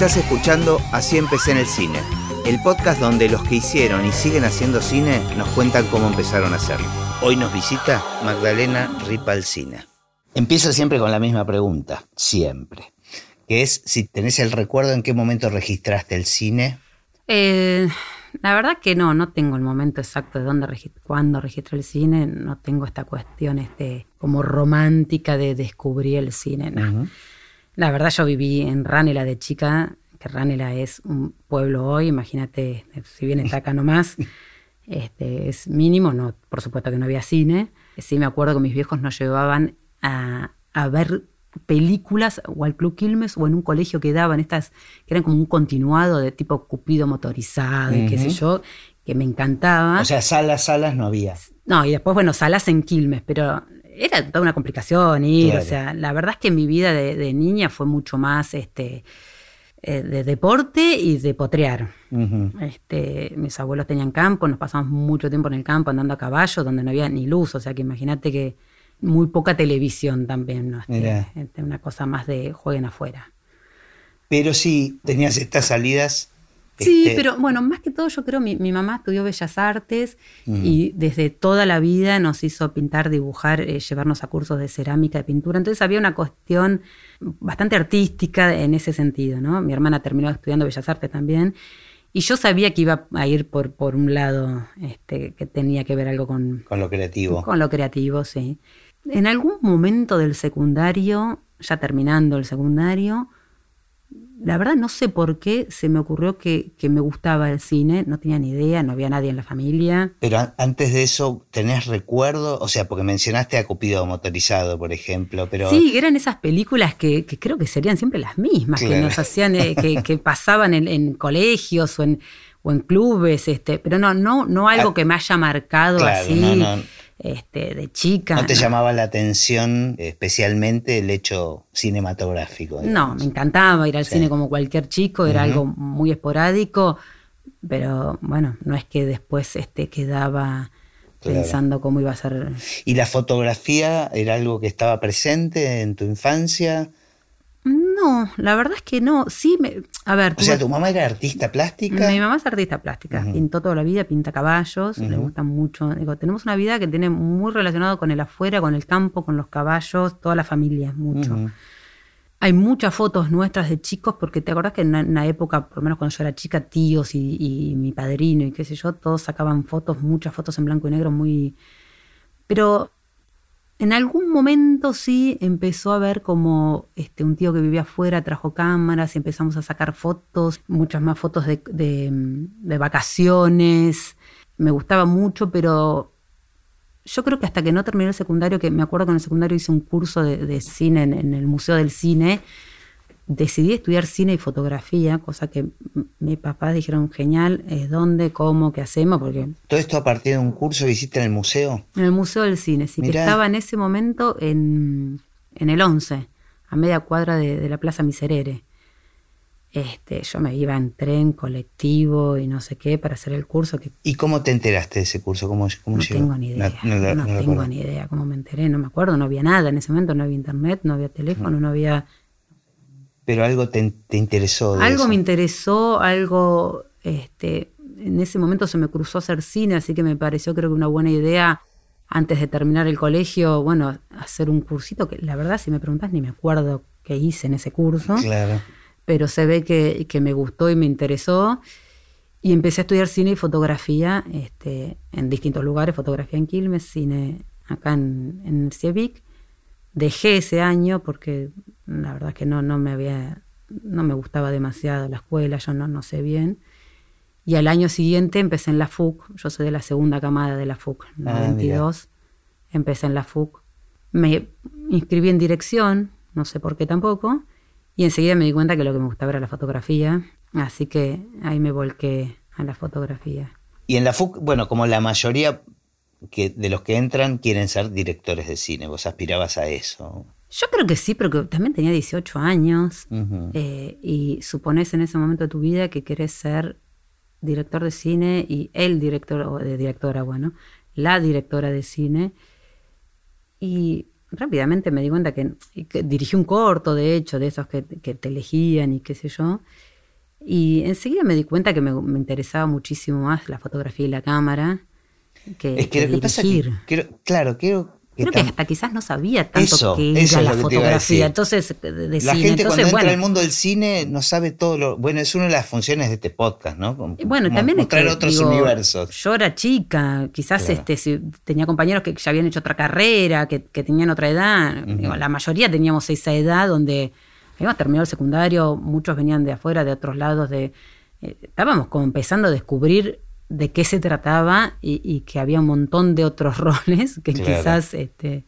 Estás escuchando Así empecé en el cine, el podcast donde los que hicieron y siguen haciendo cine nos cuentan cómo empezaron a hacerlo. Hoy nos visita Magdalena Ripalcina. Empiezo siempre con la misma pregunta, siempre, que es si tenés el recuerdo en qué momento registraste el cine. Eh, la verdad que no, no tengo el momento exacto de dónde cuándo registré el cine, no tengo esta cuestión este, como romántica de descubrir el cine. La verdad yo viví en Ranela de chica, que Ranela es un pueblo hoy, imagínate, si bien está acá nomás, este, es mínimo, no, por supuesto que no había cine. Sí me acuerdo que mis viejos nos llevaban a, a ver películas o al Club Quilmes o en un colegio que daban estas, que eran como un continuado de tipo Cupido motorizado y qué sé yo, que me encantaba. O sea, salas, salas no había. No, y después, bueno, salas en Quilmes, pero era toda una complicación ir, o sea, la verdad es que mi vida de, niña fue mucho más este eh, de deporte y de potrear. este, mis abuelos tenían campo, nos pasamos mucho tiempo en el campo andando a caballo, donde no había ni luz, o sea que imagínate que muy poca televisión también, ¿no? Este, este, una cosa más de jueguen afuera. Pero sí, tenías estas salidas. Sí, este, pero bueno, más que todo yo creo, mi, mi mamá estudió Bellas Artes mm. y desde toda la vida nos hizo pintar, dibujar, eh, llevarnos a cursos de cerámica, de pintura. Entonces había una cuestión bastante artística en ese sentido, ¿no? Mi hermana terminó estudiando Bellas Artes también. Y yo sabía que iba a ir por, por un lado este, que tenía que ver algo con... Con lo creativo. Con lo creativo, sí. En algún momento del secundario, ya terminando el secundario, la verdad no sé por qué se me ocurrió que, me gustaba el cine, no tenía ni idea, no había nadie en la familia. Pero antes de eso, ¿tenés recuerdo? O sea, porque mencionaste a Cupido motorizado, por ejemplo, pero... Sí, eran esas películas que, creo que serían siempre las mismas, que nos hacían, eh, que, pasaban en, colegios o en, o en clubes, este, pero no, no, no algo ah, que me haya marcado así este, de chica. ¿No te llamaba la atención especialmente el hecho cinematográfico? No, me encantaba ir al cine como cualquier chico, era algo muy esporádico, pero bueno, no es que después este, quedaba pensando cómo iba a ser. ¿Y la fotografía era algo que estaba presente en tu infancia? No, la verdad es que no. Sí, me, a ver. O sea, ¿tu mamá era artista plástica? Mi mamá es artista plástica. Pintó toda la vida, pinta caballos, le gusta mucho. Digo, tenemos una vida que tiene muy relacionado con el afuera, con el campo, con los caballos, toda la familia, mucho. Hay muchas fotos nuestras de chicos, porque te acordás que en una época, por lo menos cuando yo era chica, tíos y, y mi padrino y qué sé yo, todos sacaban fotos, muchas fotos en blanco y negro, muy. Pero en algún momento sí empezó a ver como este, un tío que vivía afuera trajo cámaras y empezamos a sacar fotos, muchas más fotos de, vacaciones. Me gustaba mucho, pero yo creo que hasta que no terminé el secundario, que me acuerdo que en el secundario hice un curso de, cine en, el Museo del Cine, decidí estudiar cine y fotografía, cosa que mi papá dijeron genial, es dónde, cómo, qué hacemos, porque... ¿Todo esto a partir de un curso que hiciste en el museo? En el Museo del Cine, sí, que estaba en ese momento en, el 11, a media cuadra de, la Plaza Miserere. Este, yo me iba en tren, colectivo y no sé qué para hacer el curso. Que... ¿Y cómo te enteraste de ese curso? ¿Cómo, cómo no tengo ni idea. No, tengo ni idea cómo me enteré, no me acuerdo, no había nada en ese momento, no había internet, no había teléfono, no había pero algo te, interesó. algo me interesó, algo, este, en ese momento se me cruzó hacer cine, así que me pareció creo que una buena idea antes de terminar el colegio, bueno, hacer un cursito que la verdad si me preguntas ni me acuerdo qué hice en ese curso. Claro. Pero se ve que, que me gustó y me interesó. Y empecé a estudiar cine y fotografía este, en distintos lugares, fotografía en Quilmes, cine acá en, en Cievic. Dejé ese año porque la verdad es que no, no me había, no me gustaba demasiado la escuela, yo no, no sé bien. Y al año siguiente empecé en la FUC, yo soy de la segunda camada de la FUC, en la 22, empecé en la FUC. Me inscribí en dirección, no sé por qué tampoco, y enseguida me di cuenta que lo que me gustaba era la fotografía, así que ahí me volqué a la fotografía. Y en la FUC, bueno, como la mayoría que de los que entran quieren ser directores de cine, vos aspirabas a eso. Yo creo que sí, pero que también tenía 18 años eh, y supones en ese momento de tu vida que querés ser director de cine y el director, o de directora, bueno, la directora de cine. Y rápidamente me di cuenta que, dirigí un corto, de hecho, de esos que, te elegían y qué sé yo. Y enseguida me di cuenta que me, interesaba muchísimo más la fotografía y la cámara que, es que, dirigir. claro, quiero Creo que hasta quizás no sabía tanto que era la fotografía. Entonces, de la gente cuando entra al mundo del cine no sabe todo lo. Bueno, es una de las funciones de este podcast, ¿no? bueno, también mostrar otros universos. Yo era chica, quizás este, tenía compañeros que ya habían hecho otra carrera, que, tenían otra edad. la mayoría teníamos esa edad donde habíamos terminado el secundario, muchos venían de afuera, de otros lados, de. Eh, estábamos como empezando a descubrir de qué se trataba y, que había un montón de otros roles que quizás este,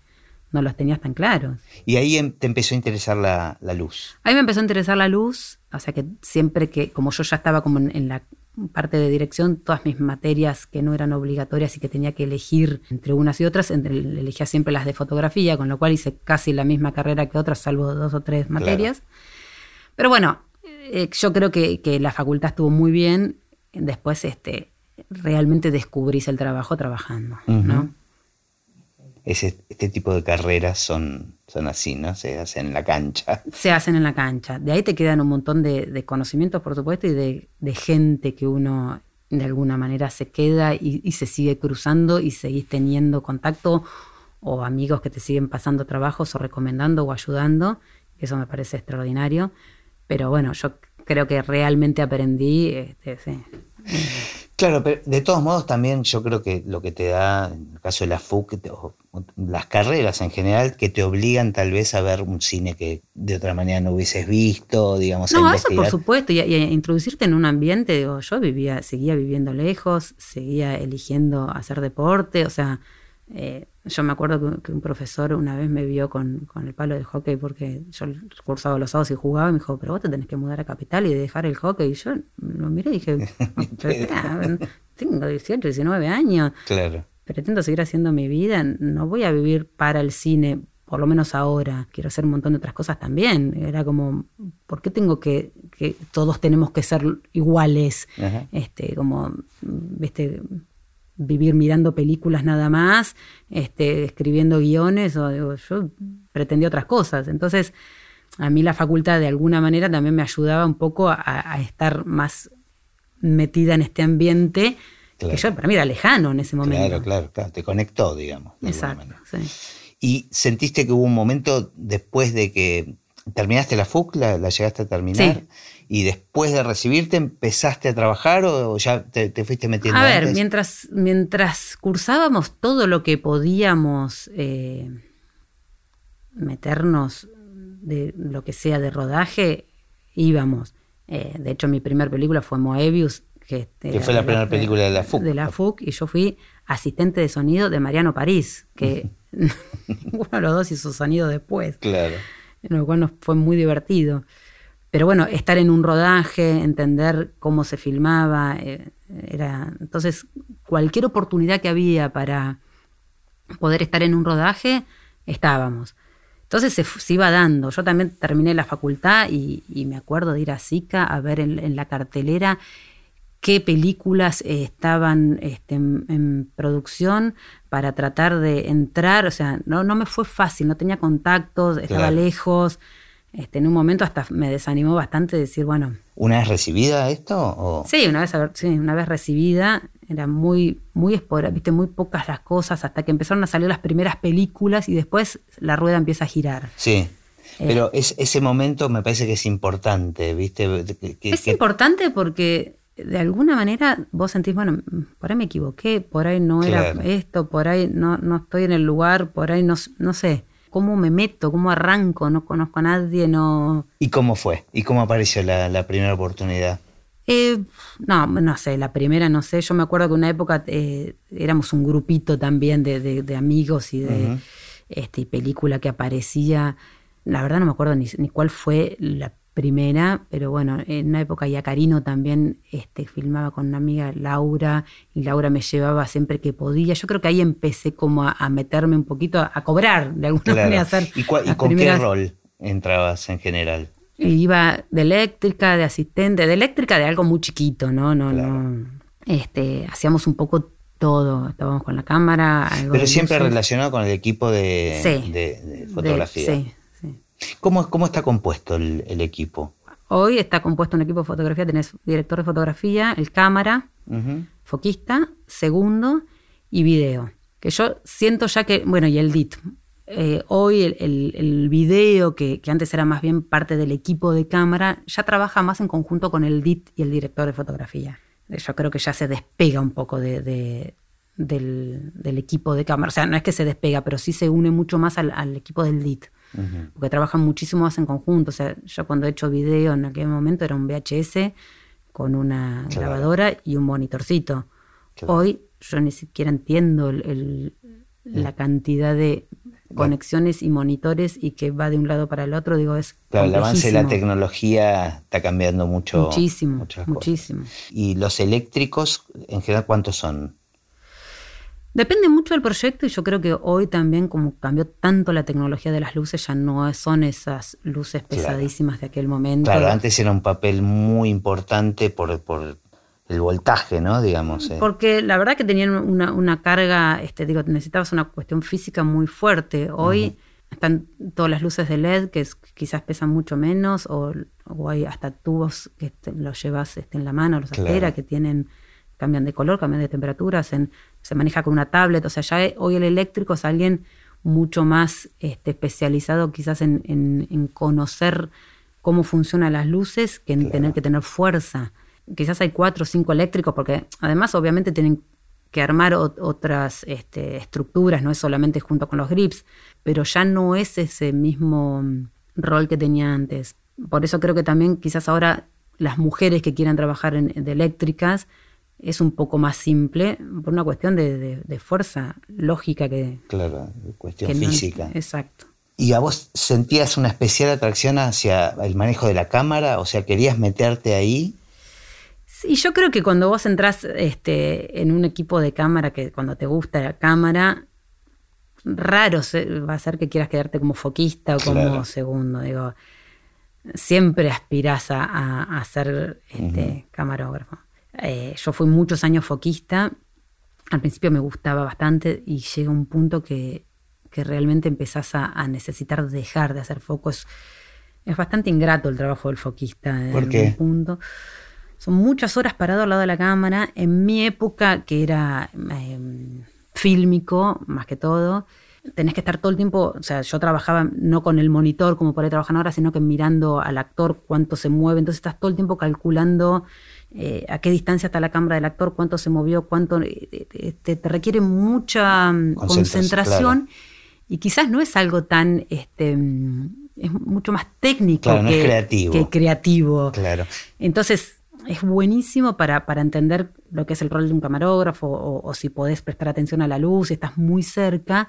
no los tenías tan claros. Y ahí em, te empezó a interesar la, luz. Ahí me empezó a interesar la luz, o sea que siempre que, como yo ya estaba como en, la parte de dirección, todas mis materias que no eran obligatorias y que tenía que elegir entre unas y otras, entre, elegía siempre las de fotografía, con lo cual hice casi la misma carrera que otras, salvo dos o tres materias. Pero bueno, eh, yo creo que, que, la facultad estuvo muy bien. Después, este, realmente descubrís el trabajo trabajando, ¿no? este tipo de carreras son, son así, ¿no? Se hacen en la cancha. Se hacen en la cancha. De ahí te quedan un montón de, conocimientos, por supuesto, y de, gente que uno de alguna manera se queda y, se sigue cruzando y seguís teniendo contacto o amigos que te siguen pasando trabajos o recomendando o ayudando. Eso me parece extraordinario. Pero bueno, yo creo que realmente aprendí, este, sí. Claro, pero de todos modos también yo creo que lo que te da, en el caso de la FUC, las carreras en general, que te obligan tal vez a ver un cine que de otra manera no hubieses visto, digamos. No, eso por supuesto, y, a introducirte en un ambiente, digo, yo vivía, seguía viviendo lejos, seguía eligiendo hacer deporte, o sea, eh, yo me acuerdo que, un profesor una vez me vio con, el palo de hockey porque yo cursaba los sábados y jugaba y me dijo, pero vos te tenés que mudar a Capital y dejar el hockey. Y yo lo miré y dije, tengo 18, 19 años. Claro. Pretendo seguir haciendo mi vida, no voy a vivir para el cine, por lo menos ahora. Quiero hacer un montón de otras cosas también. Era como, ¿por qué tengo que, que todos tenemos que ser iguales? Este, como, viste, vivir mirando películas nada más, este, escribiendo guiones, o yo pretendía otras cosas. Entonces, a mí la facultad de alguna manera también me ayudaba un poco a, estar más metida en este ambiente que yo para mí era lejano en ese momento. Claro, claro, claro. te conectó, digamos. Exacto. ¿Y sentiste que hubo un momento después de que terminaste la FUC, la, llegaste a terminar? Sí y después de recibirte empezaste a trabajar o ya te, fuiste metiendo? A ver, mientras, mientras cursábamos todo lo que podíamos eh, meternos de lo que sea de rodaje, íbamos. Eh, de hecho, mi primera película fue Moebius. Que, fue la, primera película de la FUC. De la FUC, y yo fui asistente de sonido de Mariano París, que uno de los dos hizo sonido después. Claro. Lo cual nos fue muy divertido. Pero bueno, estar en un rodaje, entender cómo se filmaba, eh, era. Entonces, cualquier oportunidad que había para poder estar en un rodaje, estábamos. Entonces se, iba dando. Yo también terminé la facultad y, me acuerdo de ir a SICA a ver en, la cartelera qué películas eh, estaban este, en, producción para tratar de entrar. O sea, no, no me fue fácil, no tenía contactos, estaba lejos. Este, en un momento hasta me desanimó bastante decir, bueno. ¿Una vez recibida esto? Sí, una vez, sí, una vez recibida. Era muy, muy viste, muy pocas las cosas hasta que empezaron a salir las primeras películas y después la rueda empieza a girar. Sí. Eh. Pero es, ese momento me parece que es importante, ¿viste? es importante porque de alguna manera vos sentís, bueno, por ahí me equivoqué, por ahí no era esto, por ahí no, no estoy en el lugar, por ahí no, no sé. ¿Cómo me meto? ¿Cómo arranco? No conozco a nadie, no... ¿Y cómo fue? ¿Y cómo apareció la, primera oportunidad? Eh, no, no sé, la primera no sé. Yo me acuerdo que en una época eh, éramos un grupito también de, amigos y de este, película que aparecía. La verdad no me acuerdo ni, ni cuál fue la primera, pero bueno, en una época ya Carino también este, filmaba con una amiga Laura y Laura me llevaba siempre que podía. Yo creo que ahí empecé como a, meterme un poquito, a, cobrar de alguna manera. Hacer ¿Y, con qué rol entrabas en general? Iba de eléctrica, de asistente, de eléctrica de algo muy chiquito, ¿no? no, no. Este, hacíamos un poco todo. Estábamos con la cámara. Pero siempre relacionado con el equipo de, fotografía. sí. ¿Cómo, ¿Cómo, está compuesto el, equipo? Hoy está compuesto un equipo de fotografía. Tenés director de fotografía, el cámara, foquista, segundo y video. Que yo siento ya que, bueno, y el DIT. Eh, hoy el, el, video, que, antes era más bien parte del equipo de cámara, ya trabaja más en conjunto con el DIT y el director de fotografía. Yo creo que ya se despega un poco de, del, equipo de cámara. O sea, no es que se despega, pero sí se une mucho más al, equipo del DIT. Porque trabajan muchísimo más en conjunto. O sea, yo cuando he hecho video en aquel momento era un VHS con una grabadora y un monitorcito. Hoy yo ni siquiera entiendo la cantidad de conexiones y monitores y que va de un lado para el otro, digo, es... Claro, el avance de la tecnología está cambiando mucho. Muchísimo, muchísimo. ¿Y los eléctricos, en general, cuántos son? Depende mucho del proyecto y yo creo que hoy también como cambió tanto la tecnología de las luces, ya no son esas luces pesadísimas de aquel momento. Claro, antes era un papel muy importante por, por el voltaje, ¿no? Digamos. Eh. Porque la verdad que tenían una, carga, este, digo, necesitabas una cuestión física muy fuerte. Hoy están todas las luces de LED que quizás pesan mucho menos, o, hay hasta tubos que los llevas este, en la mano, los claro. que tienen cambian de color, cambian de temperatura, se, maneja con una tablet, o sea, ya hoy el eléctrico es alguien mucho más este, especializado quizás en, conocer cómo funcionan las luces que en tener que tener fuerza. Quizás hay cuatro o cinco eléctricos, porque además obviamente tienen que armar otras este, estructuras, no es solamente junto con los grips, pero ya no es ese mismo rol que tenía antes. Por eso creo que también quizás ahora las mujeres que quieran trabajar en, de eléctricas es un poco más simple por una cuestión de, fuerza lógica que... Claro, cuestión física. exacto. ¿Y a vos sentías una especial atracción hacia el manejo de la cámara? O sea, ¿querías meterte ahí? Sí, yo creo que cuando vos entras este, en un equipo de cámara, que cuando te gusta la cámara, raro va a ser que quieras quedarte como foquista o como segundo. Digo, siempre aspirás a, ser este, camarógrafo. Eh, yo fui muchos años foquista, al principio me gustaba bastante y llega un punto que, realmente empezás a, necesitar dejar de hacer foco. Es, bastante ingrato el trabajo del foquista. ¿Por qué? Punto. Son muchas horas parado al lado de la cámara. En mi época, que era em, fílmico, más que todo, tenés que estar todo el tiempo, o sea, yo trabajaba no con el monitor como por ahí trabajan ahora, sino que mirando al actor cuánto se mueve, entonces estás todo el tiempo calculando eh, a qué distancia está la cámara del actor, cuánto se movió, cuánto eh, eh, te, requiere mucha mm, concentración y quizás no es algo tan este mm, es mucho más técnico que, creativo. que, creativo. Claro. Entonces es buenísimo para, para, entender lo que es el rol de un camarógrafo o, o si podés prestar atención a la luz, si estás muy cerca,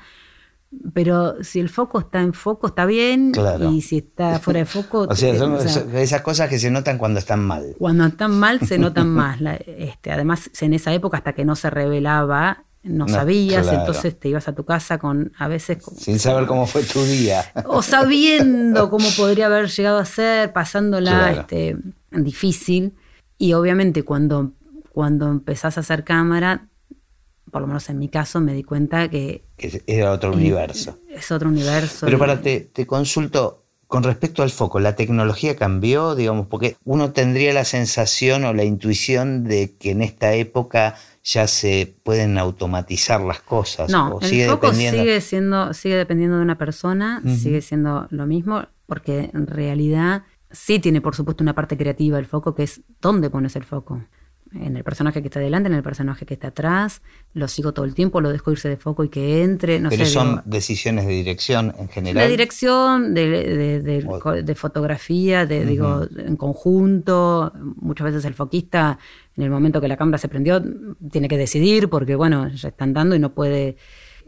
pero si el foco está en foco está bien y si está fuera de foco... o sea, son esas cosas que se notan cuando están mal. Cuando están mal se notan más. este, además, en esa época hasta que no se revelaba, no, sabías, entonces te ibas a tu casa con a veces... Sin saber cómo fue tu día. O sabiendo cómo podría haber llegado a ser, pasándola este, difícil. Y obviamente cuando, cuando empezás a hacer cámara por lo menos en mi caso, me di cuenta que... Era otro universo. Es otro universo. Pero para, te, te consulto, con respecto al foco, ¿la tecnología cambió? Digamos, porque uno tendría la sensación o la intuición de que en esta época ya se pueden automatizar las cosas. No, el foco sigue siendo, sigue dependiendo de una persona, sigue siendo lo mismo, porque en realidad sí tiene por supuesto una parte creativa el foco, que es dónde pones el foco en el personaje que está delante, en el personaje que está atrás, lo sigo todo el tiempo, lo dejo irse de foco y que entre. No Pero son decisiones de dirección en general. De dirección, de, fotografía, de, digo, en conjunto. Muchas veces el foquista, en el momento que la cámara se prendió, tiene que decidir porque, bueno, ya están dando y no puede.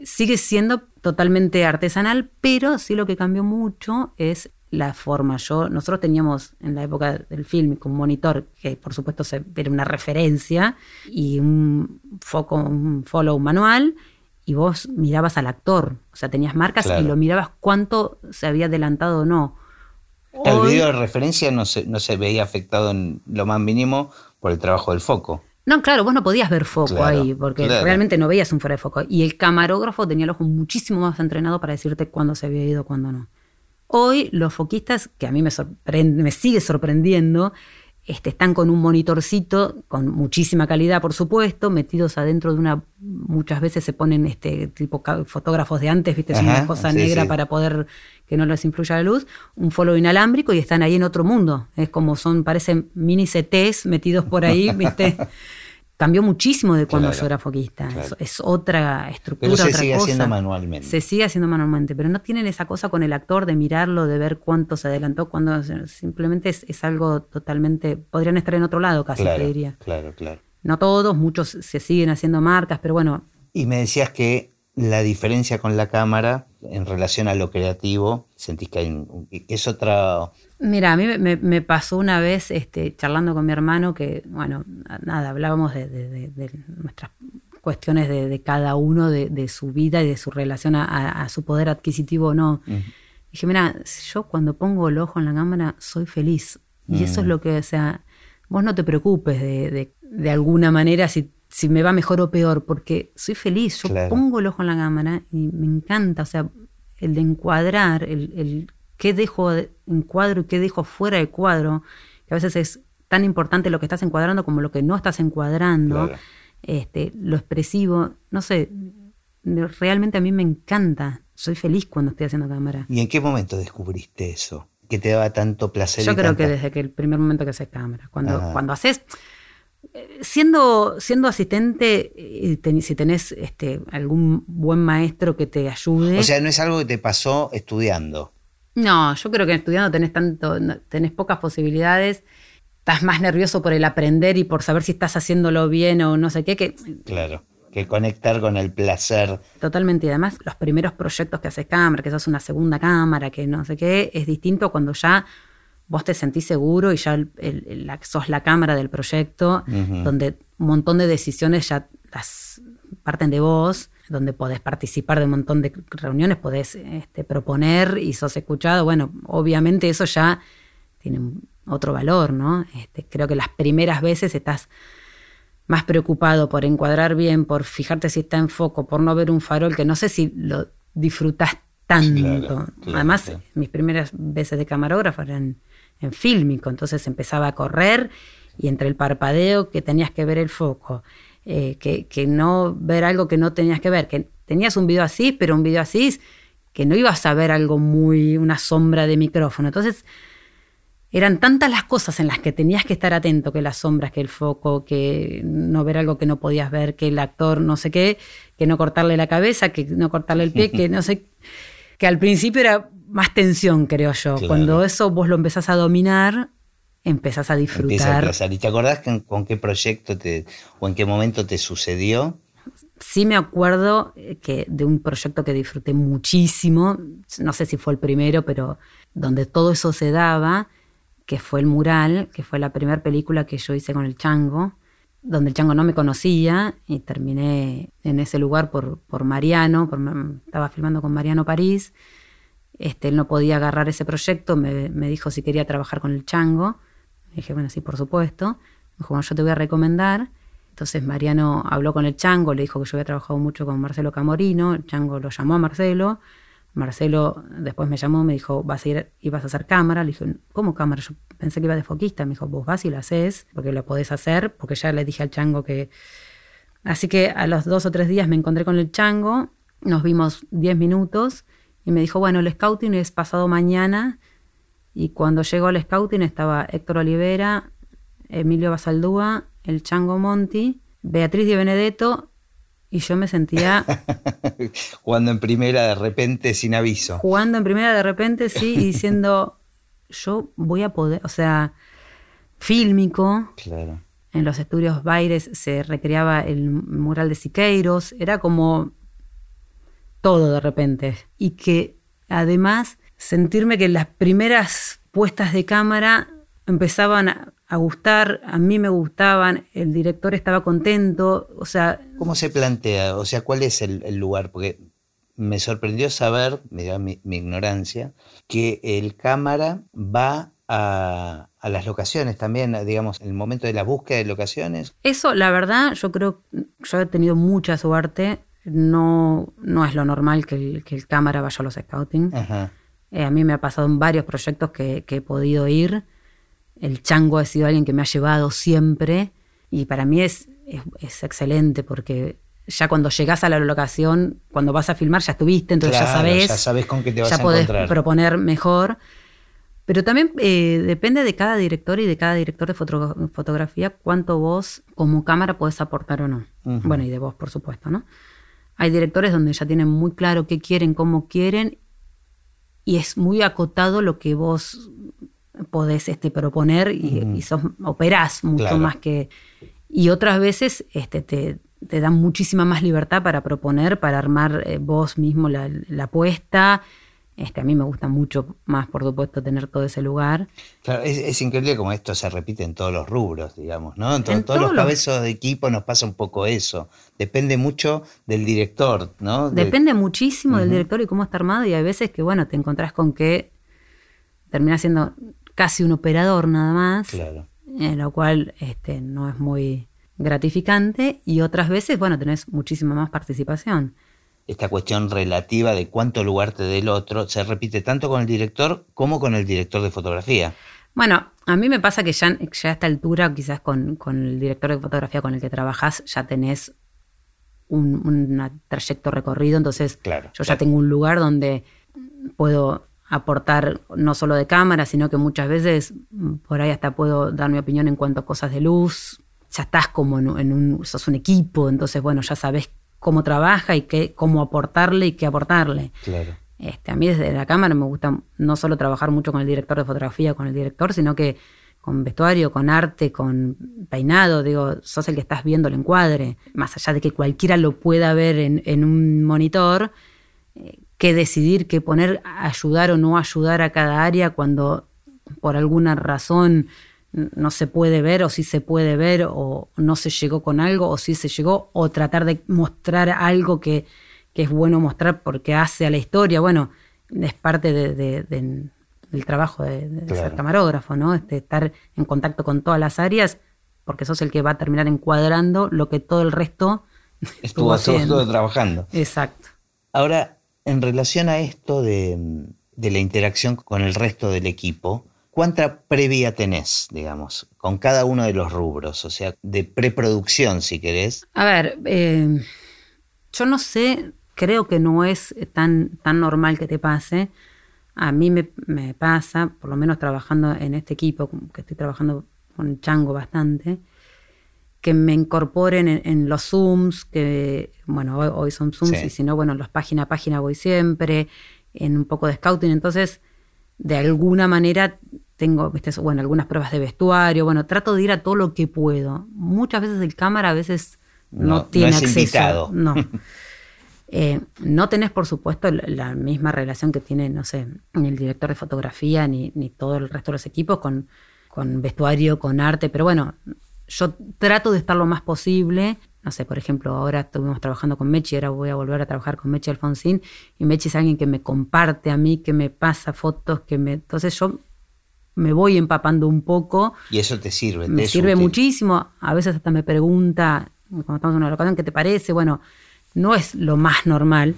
Sigue siendo totalmente artesanal, pero sí lo que cambió mucho es la forma. Yo, nosotros teníamos en la época del film un monitor que por supuesto se, era una referencia y un foco, un follow manual y vos mirabas al actor, o sea, tenías marcas y lo mirabas cuánto se había adelantado o no. el video de referencia no se, no se veía afectado en lo más mínimo por el trabajo del foco. No, claro, vos no podías ver foco ahí, porque realmente no veías un fuera de foco. Y el camarógrafo tenía el ojo muchísimo más entrenado para decirte cuándo se había ido, cuándo no. Hoy los foquistas, que a mí me, sorprende, me sigue sorprendiendo, este, están con un monitorcito con muchísima calidad, por supuesto, metidos adentro de una. Muchas veces se ponen este tipo fotógrafos de antes, viste, es una cosa negra para poder que no les influya la luz, un follow inalámbrico y están ahí en otro mundo. Es como son, parecen mini CTs metidos por ahí, viste. Cambió muchísimo de cuando yo era foquista. Es, otra estructura. Pero se sigue haciendo manualmente. Se sigue haciendo manualmente, pero no tienen esa cosa con el actor de mirarlo, de ver cuánto se adelantó, cuando simplemente es, algo totalmente. Podrían estar en otro lado casi, te diría. Claro, claro. No todos, muchos se siguen haciendo marcas, pero bueno. Y me decías que la diferencia con la cámara en relación a lo creativo, sentís que hay es otra Mira, a mí me, pasó una vez este, charlando con mi hermano que, bueno, nada, hablábamos de, nuestras cuestiones de, cada uno, de, su vida y de su relación a, su poder adquisitivo o no. Dije, mira, yo cuando pongo el ojo en la cámara soy feliz. Y eso es lo que, o sea, vos no te preocupes de, alguna manera si, si me va mejor o peor, porque soy feliz. Yo pongo el ojo en la cámara y me encanta, o sea, el de encuadrar, el, el qué dejo en cuadro y qué dejo fuera de cuadro, que a veces es tan importante lo que estás encuadrando como lo que no estás encuadrando, este, lo expresivo, no sé, realmente a mí me encanta, soy feliz cuando estoy haciendo cámara. ¿Y en qué momento descubriste eso? Que te daba tanto placer. Yo creo que desde que el primer momento que haces cámara, cuando, cuando haces siendo, siendo asistente, eh, si tenés este, algún buen maestro que te ayude. O sea, no es algo que te pasó estudiando. No, yo creo que estudiando tenés tanto, tenés pocas posibilidades. Estás más nervioso por el aprender y por saber si estás haciéndolo bien o no sé qué. Que, claro, que conectar con el placer. Totalmente. Y además, los primeros proyectos que haces cámara, que sos una segunda cámara, que no sé qué, es distinto cuando ya vos te sentís seguro y ya sos la cámara del proyecto, donde un montón de decisiones ya las parten de vos donde podés participar de un montón de reuniones, podés este, proponer y sos escuchado. Bueno, obviamente eso ya tiene otro valor, ¿no? Este, creo que las primeras veces estás más preocupado por encuadrar bien, por fijarte si está en foco, por no ver un farol, que no sé si lo disfrutás tanto. Además, mis primeras veces de camarógrafo eran en fílmico, entonces empezaba a correr y entre el parpadeo que tenías que ver el foco, eh, que, no ver algo que no tenías que ver, que tenías un video así, pero un video así que no ibas a ver algo muy, una sombra de micrófono. Entonces, eran tantas las cosas en las que tenías que estar atento, que las sombras, que el foco, que no ver algo que no podías ver, que el actor no sé qué, que no cortarle la cabeza, que no cortarle el pie, que no sé, que al principio era más tensión, creo yo. Cuando eso vos lo empezás a dominar, empezás a disfrutar. ¿Y te acordás con qué proyecto te, o en qué momento te sucedió? Sí me acuerdo eh, que de un proyecto que disfruté muchísimo, no sé si fue el primero, pero donde todo eso se daba, que fue el mural, que fue la primera película que yo hice con el chango, donde el chango no me conocía y terminé en ese lugar por, por Mariano, estaba filmando con Mariano París, este, él no podía agarrar ese proyecto, me, me dijo si quería trabajar con el chango dije, bueno, sí, por supuesto. Me dijo, bueno, yo te voy a recomendar. Entonces Mariano habló con el Chango, le dijo que yo había trabajado mucho con Marcelo Camorino, el Chango lo llamó a Marcelo, Marcelo después me llamó, me dijo, vas a ir y vas a hacer cámara. Le dije, ¿cómo cámara? Yo pensé que iba de foquista. Me dijo, vos vas y lo haces, porque lo podés hacer, porque ya le dije al chango que... Así que a los dos o tres días me encontré con el chango, nos vimos diez minutos y me dijo, bueno, el scouting es pasado mañana y cuando llegó al scouting estaba Héctor Olivera, Emilio Basaldúa, el Chango Monti, Beatriz Di Benedetto y yo me sentía... jugando en primera de repente sin aviso. Jugando en primera de repente, sí, y diciendo, yo voy a poder, o sea, fílmico. Claro. En los estudios Baires se recreaba el mural de Siqueiros, era como todo de repente. Y que además sentirme que las primeras puestas de cámara empezaban a, gustar, a mí me gustaban, el director estaba contento, o sea... ¿Cómo se plantea? O sea, ¿cuál es el, lugar? Porque me sorprendió saber, me da mi, ignorancia, que el cámara va a, las locaciones también, digamos, el momento de la búsqueda de locaciones? Eso, la verdad, yo creo, yo he tenido mucha suerte. No, no es lo normal que el, que el cámara vaya a los scouting. Eh, a mí me ha pasado en varios proyectos que, he podido ir. El chango ha sido alguien que me ha llevado siempre y para mí es, es, excelente porque ya cuando llegas a la locación, cuando vas a filmar, ya estuviste, entonces ya sabes. Ya sabes con qué te vas ya podés proponer mejor. Pero también eh, depende de cada director y de cada director de fotografía cuánto vos como cámara podés aportar o no. Bueno, y de vos, por supuesto, ¿no? Hay directores donde ya tienen muy claro qué quieren, cómo quieren, y es muy acotado lo que vos podés este, proponer y, sos, operás mucho más que... Y otras veces este, te, te dan muchísima más libertad para proponer, para armar eh, vos mismo la, la apuesta este, a mí me gusta mucho más, por supuesto, tener todo ese lugar. Claro, es, increíble como esto se repite en todos los rubros, digamos, ¿no? En, todos, los cabezos de equipo nos pasa un poco eso. Depende mucho del director, ¿no? Depende muchísimo del director y cómo está armado y hay veces que, bueno, te encontrás con que termina siendo casi un operador nada más. Claro. En lo cual este, no es muy gratificante y otras veces, bueno, tenés muchísima más participación esta cuestión relativa de cuánto lugar te dé el otro, se repite tanto con el director como con el director de fotografía. Bueno, a mí me pasa que ya, ya a esta altura, quizás con, el director de fotografía con el que trabajas, ya tenés un, trayecto recorrido, entonces yo ya tengo un lugar donde puedo aportar no solo de cámara, sino que muchas veces por ahí hasta puedo dar mi opinión en cuanto a cosas de luz. Ya estás como en, en un, sos un equipo, entonces bueno, ya sabes cómo trabaja y qué, cómo aportarle y qué aportarle. Claro. Este, a mí desde la cámara me gusta no solo trabajar mucho con el director de fotografía, con el director, sino que con vestuario, con arte, con peinado, digo, sos el que estás viendo el encuadre, más allá de que cualquiera lo pueda ver en, un monitor, eh, qué decidir, qué poner, ayudar o no ayudar a cada área cuando por alguna razón no se puede ver o sí se puede ver o no se llegó con algo o sí se llegó o tratar de mostrar algo que, es bueno mostrar porque hace a la historia. Bueno, es parte del trabajo de, ser camarógrafo, ¿no? Este, estar en contacto con todas las áreas porque sos el que va a terminar encuadrando lo que todo el resto estuvo, estuvo trabajando. Exacto. Ahora, en relación a esto de, de la interacción con el resto del equipo, ¿Cuánta previa tenés, digamos, con cada uno de los rubros? O sea, de preproducción, si querés. A ver, eh, yo no sé, creo que no es tan, tan normal que te pase. A mí me, pasa, por lo menos trabajando en este equipo, que estoy trabajando con Chango bastante, que me incorporen en, los Zooms, que, bueno, hoy, son Zooms, y si no, bueno, los página a página voy siempre, en un poco de scouting. Entonces, de alguna manera tengo, bueno, algunas pruebas de vestuario, bueno, trato de ir a todo lo que puedo. Muchas veces el cámara a veces no, tiene acceso. No. Eh, no tenés, por supuesto, la misma relación que tiene, no sé, el director de fotografía ni, ni todo el resto de los equipos con, con vestuario, con arte, pero bueno, yo trato de estar lo más posible. No sé, por ejemplo, ahora estuvimos trabajando con Mechi, ahora voy a volver a trabajar con Mechi Alfonsín, y Mechi es alguien que me comparte a mí, que me pasa fotos, que me. Entonces yo me voy empapando un poco. Y eso te sirve. Me sirve muchísimo. A veces hasta me pregunta, cuando estamos en una locación, ¿qué te parece? Bueno, no es lo más normal.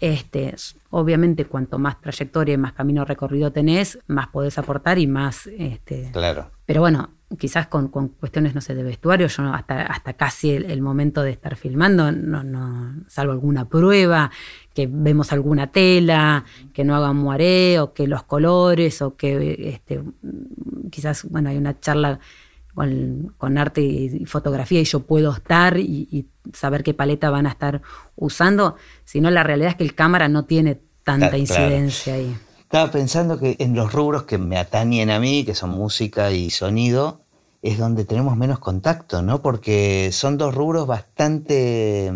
este, obviamente, cuanto más trayectoria y más camino recorrido tenés, más podés aportar y más... Este, claro. Pero bueno, quizás con, cuestiones, no sé, de vestuario, yo hasta, hasta casi el, momento de estar filmando, no, no, salvo alguna prueba, que vemos alguna tela, que no haga moaré, o que los colores, o que este, quizás, bueno, hay una charla con, arte y fotografía y yo puedo estar y, saber qué paleta van a estar usando, sino la realidad es que el cámara no tiene tanta incidencia ahí. Estaba pensando que en los rubros que me atañen a mí, que son música y sonido, es donde tenemos menos contacto, ¿no? Porque son dos rubros bastante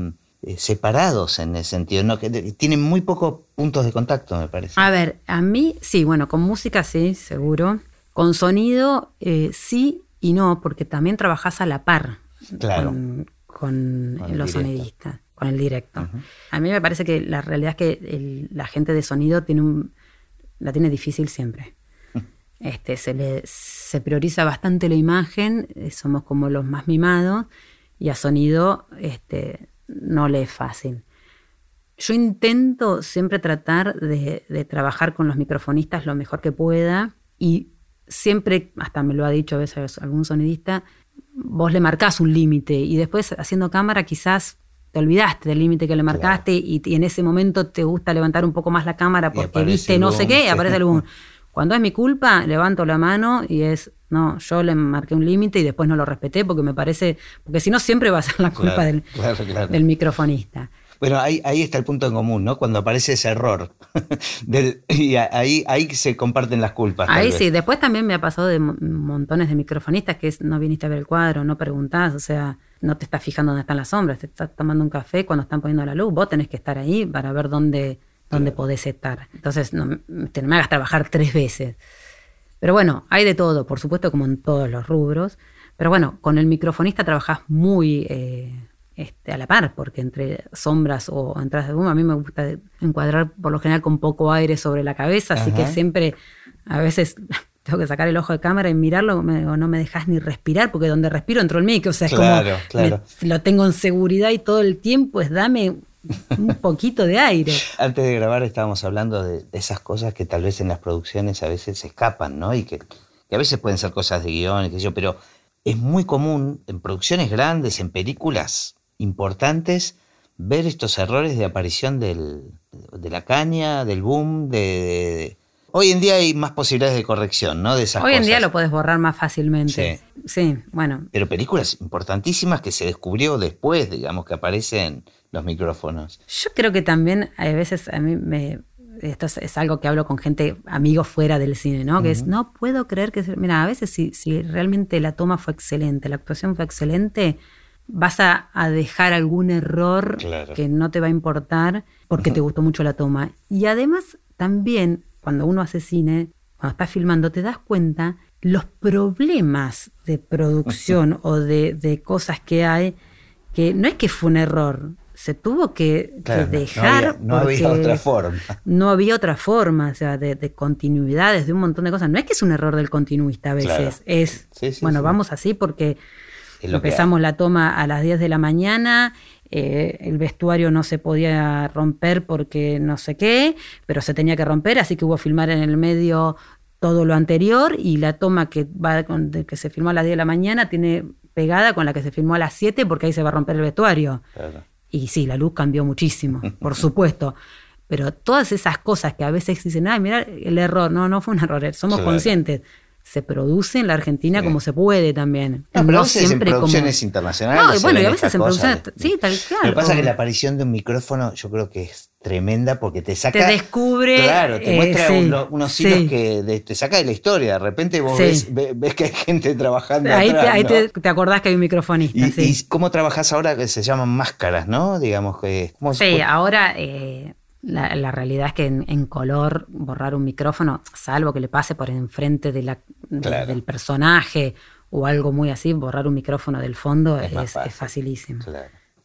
eh, separados en ese sentido, ¿no? Que tienen muy pocos puntos de contacto, me parece. A ver, a mí sí, bueno, con música sí, seguro. Con sonido eh, sí y no, porque también trabajas a la par con, los sonidistas, con el directo. A mí me parece que la realidad es que la gente de sonido tiene un la tiene difícil siempre. este, se, le, se prioriza bastante la imagen, eh, somos como los más mimados y a sonido este, no le es fácil. Yo intento siempre tratar de, de, trabajar con los microfonistas lo mejor que pueda y siempre, hasta me lo ha dicho a veces algún sonidista, vos le marcás un límite y después haciendo cámara quizás te olvidaste del límite que le marcaste y, en ese momento te gusta levantar un poco más la cámara porque viste no sé qué y aparece el boom. Cuando es mi culpa, levanto la mano y es, no, yo le marqué un límite y después no lo respeté porque me parece, porque si no siempre va a ser la culpa del, del microfonista. Bueno, ahí, ahí está el punto en común, ¿no? Cuando aparece ese error. y ahí, ahí se comparten las culpas. Ahí sí, después también me ha pasado de montones de microfonistas que es, no viniste a ver el cuadro, no preguntás, o sea, no te estás fijando dónde están las sombras, te estás tomando un café cuando están poniendo la luz, vos tenés que estar ahí para ver dónde, dónde podés estar. Entonces, no, te, me hagas trabajar tres veces. Pero bueno, hay de todo, por supuesto, como en todos los rubros. Pero bueno, con el microfonista trabajás muy... Eh, este, a la par, porque entre sombras o entradas de humo, a mí me gusta encuadrar por lo general con poco aire sobre la cabeza, así que siempre, a veces tengo que sacar el ojo de cámara y mirarlo, o no me dejas ni respirar, porque donde respiro entró el mic, o sea, es como lo tengo en seguridad y todo el tiempo es dame un poquito de aire. Antes de grabar estábamos hablando de, esas cosas que tal vez en las producciones a veces se escapan, ¿no? Y que, a veces pueden ser cosas de guion, qué sé yo, pero es muy común en producciones grandes, en películas, importantes ver estos errores de aparición del, de la caña, del boom, de, Hoy en día hay más posibilidades de corrección, ¿no? De esas Hoy en día lo puedes borrar más fácilmente. Sí. bueno. Pero películas importantísimas que se descubrió después, digamos, que aparecen los micrófonos. Yo creo que también a veces a mí me... Esto es, algo que hablo con gente, amigos fuera del cine, ¿no? Que es, no puedo creer que... Mira, a veces si, si realmente la toma fue excelente, la actuación fue excelente, vas a, dejar algún error que no te va a importar porque te gustó mucho la toma. Y además, también, cuando uno hace cine, cuando estás filmando, te das cuenta los problemas de producción o de, cosas que hay, que no es que fue un error, se tuvo que, dejar. No había, otra forma. No había otra forma, o sea, de, continuidades, de un montón de cosas. No es que es un error del continuista a veces, es, bueno, vamos así porque Empezamos la toma a las 10 de la mañana, eh, el vestuario no se podía romper porque no sé qué, pero se tenía que romper, así que hubo que filmar en el medio todo lo anterior y la toma que, va que se filmó a las 10 de la mañana tiene pegada con la que se filmó a las 7 porque ahí se va a romper el vestuario. Y sí, la luz cambió muchísimo, por supuesto. Pero todas esas cosas que a veces dicen, ay, mira el error, no, no fue un error, somos conscientes se produce en la Argentina como se puede también. No, pero siempre en producciones internacionales. No, bueno, y a veces en producciones. Sí, tal cual. Lo que pasa es que la aparición de un micrófono, yo creo que es tremenda porque te saca. Te descubre. Claro, te muestra eh, unos hilos que te saca de la historia. De repente vos ves, ves, que hay gente trabajando. Ahí, te, ahí te, acordás que hay un microfonista. ¿Y, ¿y cómo trabajás ahora que se llaman máscaras, no? Digamos que. Sí, ahora. Eh, la, realidad es que en, color borrar un micrófono, salvo que le pase por enfrente de la, del personaje o algo muy así, borrar un micrófono del fondo es, facilísimo.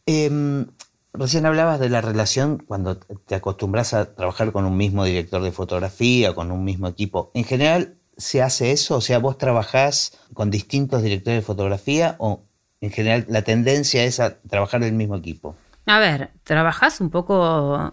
Em, recién hablabas de la relación cuando te acostumbras a trabajar con un mismo director de fotografía, con un mismo equipo. En general, ¿se hace eso? O sea, vos trabajás con distintos directores de fotografía o en general la tendencia es a trabajar del mismo equipo? A ver, trabajás un poco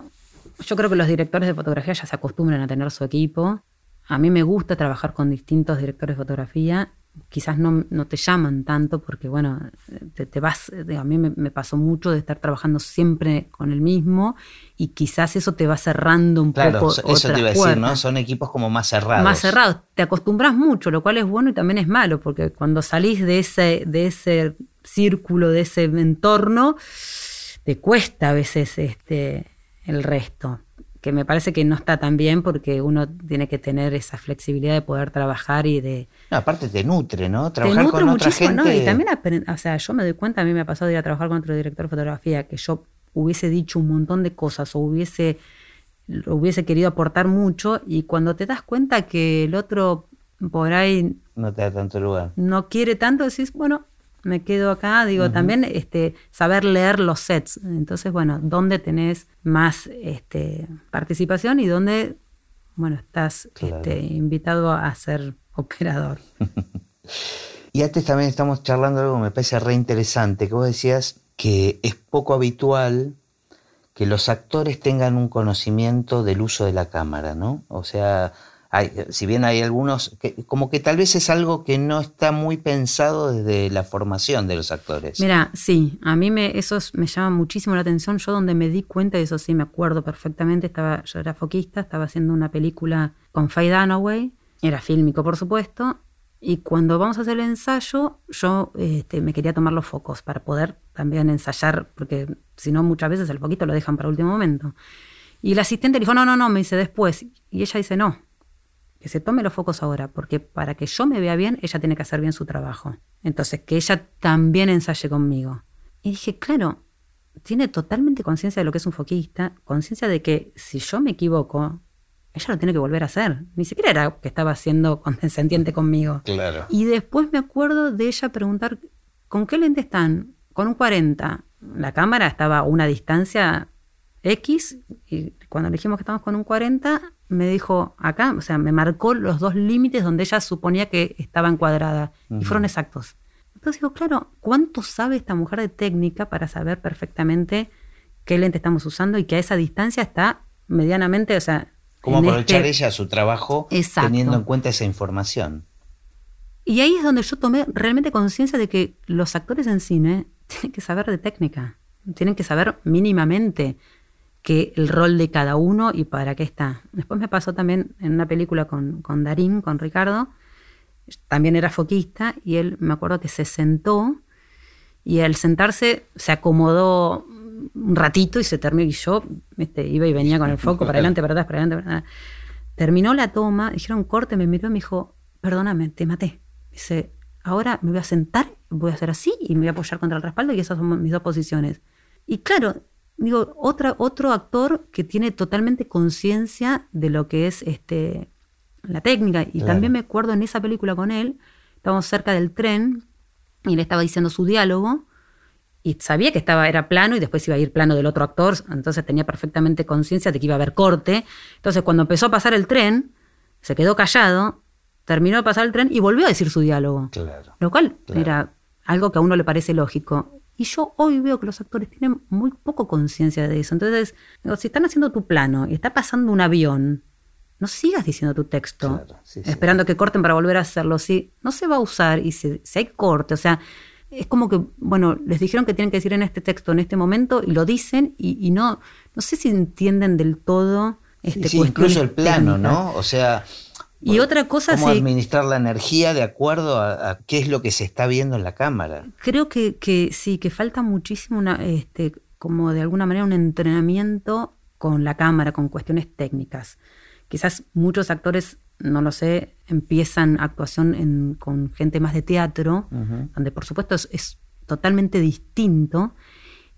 yo creo que los directores de fotografía ya se acostumbran a tener su equipo. A mí me gusta trabajar con distintos directores de fotografía. Quizás no, no te llaman tanto porque, bueno, te, vas, a mí me, pasó mucho de estar trabajando siempre con el mismo y quizás eso te va cerrando un poco. Eso te iba a decir, ¿no? Son equipos como más cerrados. Más cerrados. Te acostumbras mucho, lo cual es bueno y también es malo porque cuando salís de ese, de ese círculo, de ese entorno, te cuesta a veces este, el resto, que me parece que no está tan bien porque uno tiene que tener esa flexibilidad de poder trabajar y de... aparte te nutre, ¿no? Trabajar con otra gente... Y también, o sea, yo me doy cuenta, a mí me ha pasado de ir a trabajar con otro director de fotografía, que yo hubiese dicho un montón de cosas o hubiese, hubiese querido aportar mucho y cuando te das cuenta que el otro por ahí... No te da tanto lugar. No quiere tanto, decís, bueno, me quedo acá. Digo, también este, saber leer los sets. Entonces, bueno, ¿dónde tenés más este, participación y dónde, bueno, estás este, invitado a hacer operador. y antes también estamos charlando algo que me parece re interesante, que vos decías que es poco habitual que los actores tengan un conocimiento del uso de la cámara, ¿no? O sea, si bien hay algunos, que, como que tal vez es algo que no está muy pensado desde la formación de los actores. Mira, sí, a mí me, eso me llama muchísimo la atención. Yo donde me di cuenta, y eso sí me acuerdo perfectamente, estaba, yo era foquista, estaba haciendo una película con Faye Dunaway, era fílmico por supuesto, y cuando vamos a hacer el ensayo, yo este, me quería tomar los focos para poder también ensayar, porque si no, muchas veces el poquito lo dejan para último momento. Y el asistente le dijo, no, no, no, me dice después. Y ella dice, no, que se tome los focos ahora, porque para que yo me vea bien, ella tiene que hacer bien su trabajo. Entonces, que ella también ensaye conmigo. Y dije, claro, tiene totalmente conciencia de lo que es un foquista, conciencia de que si yo me equivoco, ella lo tiene que volver a hacer. Ni siquiera era que estaba siendo condescendiente conmigo. Claro. Y después me acuerdo de ella preguntar, ¿con qué lente están? Con un 40. La cámara estaba a una distancia X y cuando le dijimos que estamos con un 40, me dijo acá, o sea, me marcó los dos límites donde ella suponía que estaba encuadrada y fueron exactos. Entonces digo, claro, ¿cuánto sabe esta mujer de técnica para saber perfectamente qué lente estamos usando y que a esa distancia está medianamente, o sea... ¿Cómo aprovechar este ella su trabajo teniendo en cuenta esa información? Y ahí es donde yo tomé realmente conciencia de que los actores en cine tienen que saber de técnica, tienen que saber mínimamente que el rol de cada uno y para qué está. Después me pasó también en una película con, con Darín, con Ricardo, también era foquista, y él me acuerdo que se sentó y al sentarse se acomodó un ratito y se terminó, y yo este, iba y venía con el foco para adelante, para atrás, para adelante, para. Terminó la toma, dijeron corte, me miró y me dijo, perdóname, te maté. Dice, ahora me voy a sentar, voy a hacer así y me voy a apoyar contra el respaldo y esas son mis dos posiciones. Y claro, digo, otra, otro actor que tiene totalmente conciencia de lo que es este, la técnica. Y también me acuerdo en esa película con él, estábamos cerca del tren y él estaba diciendo su diálogo y sabía que estaba, era plano y después iba a ir plano del otro actor, entonces tenía perfectamente conciencia de que iba a haber corte. Entonces cuando empezó a pasar el tren, se quedó callado, terminó de pasar el tren y volvió a decir su diálogo. Lo cual era algo que a uno le parece lógico. Y yo hoy veo que los actores tienen muy poco conciencia de eso. Entonces, si están haciendo tu plano y está pasando un avión, no sigas diciendo tu texto, esperando que corten para volver a hacerlo. Si no se va a usar y si, hay corte, o sea, es como que, bueno, les dijeron que tienen que decir en este texto, en este momento, y lo dicen, y, no, no sé si entienden del todo este sí, incluso el plano, ¿no? O sea, y otra cosa ¿Cómo administrar la energía de acuerdo a, qué es lo que se está viendo en la cámara? Creo que, que sí, que falta muchísimo, una, este, como de alguna manera, un entrenamiento con la cámara, con cuestiones técnicas. Quizás muchos actores, no lo sé, empiezan actuación con gente más de teatro, donde por supuesto es, totalmente distinto.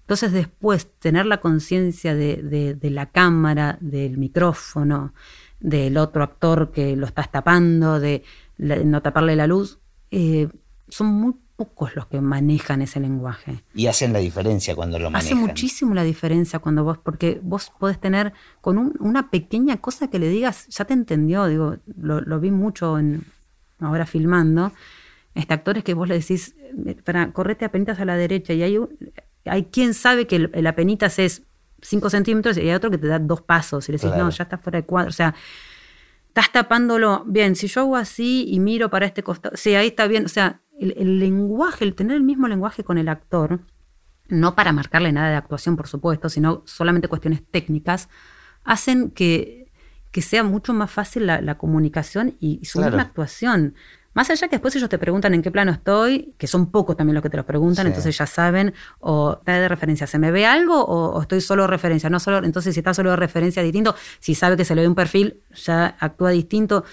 Entonces después tener la conciencia de, de la cámara, del micrófono, del otro actor que lo estás tapando, de no taparle la luz, eh, son muy pocos los que manejan ese lenguaje. Y hacen la diferencia cuando lo manejan. Hace muchísimo la diferencia cuando vos, porque vos podés tener con una pequeña cosa que le digas, ya te entendió, digo, lo, vi mucho en, ahora filmando, este actores que vos le decís, para, correte a penitas a la derecha, y hay, hay quien sabe que el, el apenitas es 5 centímetros y hay otro que te da dos pasos y le decís, no, ya está fuera de cuadro. O sea, estás tapándolo. Bien, si yo hago así y miro para este costado, sí, ahí está bien. O sea, el, lenguaje, el tener el mismo lenguaje con el actor, no para marcarle nada de actuación, por supuesto, sino solamente cuestiones técnicas, hacen que, que sea mucho más fácil la, comunicación y, su misma actuación. Más allá que después ellos te preguntan en qué plano estoy, que son pocos también los que te lo preguntan, entonces ya saben, o está de referencia, ¿se me ve algo o, estoy solo de referencia? No solo, entonces si está solo de referencia distinto, si sabe que se le ve un perfil, ya actúa distinto.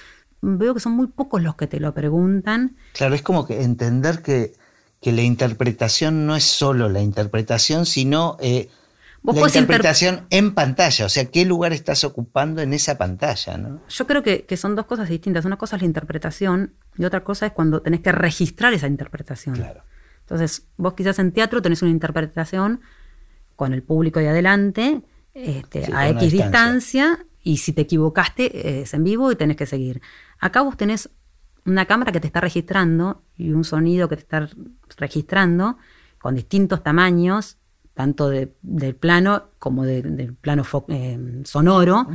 Veo que son muy pocos los que te lo preguntan. Claro, es como que entender que, que la interpretación no es solo la interpretación, sino eh, la interpretación en pantalla, o sea, qué lugar estás ocupando en esa pantalla, ¿no? Yo creo que, son dos cosas distintas. Una cosa es la interpretación y otra cosa es cuando tenés que registrar esa interpretación. Claro. Entonces, vos quizás en teatro tenés una interpretación con el público de adelante, este, a X distancia. y si te equivocaste es en vivo y tenés que seguir. Acá vos tenés una cámara que te está registrando y un sonido que te está registrando con distintos tamaños, tanto del plano como del plano eh, sonoro.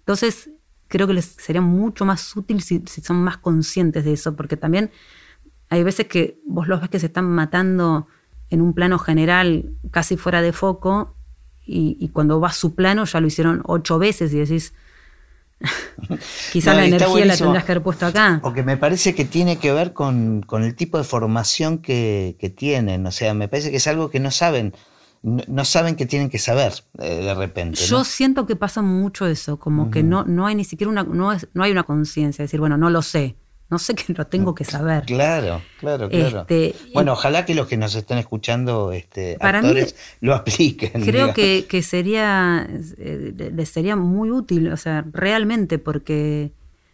Entonces, creo que les sería mucho más útil si, son más conscientes de eso, porque también hay veces que vos los ves que se están matando en un plano general casi fuera de foco y, cuando va a su plano ya lo hicieron ocho veces y decís, quizás la energía la tendrás que haber puesto acá. Porque me parece que tiene que ver con, el tipo de formación que, tienen, o sea, me parece que es algo que no saben. No, saben que tienen que saber eh, de repente. Yo siento que pasa mucho eso, como que no, no hay ni siquiera una, no, no hay una conciencia, decir, bueno, no lo sé no sé que lo tengo que saber. Claro, claro, claro. Este, bueno, ojalá que los que nos estén escuchando, este, actores, lo apliquen. Creo que, sería, eh, sería muy útil, o sea, realmente, porque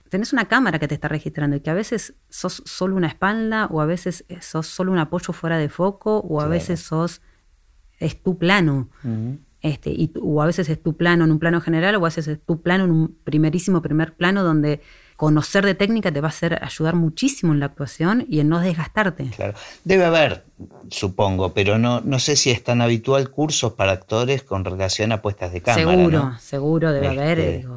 tenés una cámara que te está registrando y que a veces sos solo una espalda o a veces sos solo un apoyo fuera de foco o a veces sos, es tu plano. Este, y, o a veces es tu plano en un plano general o a veces es tu plano en un primerísimo primer plano donde conocer de técnica te va a hacer ayudar muchísimo en la actuación y en no desgastarte. Claro. Debe haber, supongo, pero no, no sé si es tan habitual cursos para actores con relación a puestas de cámara. Seguro, seguro debe haber. Este,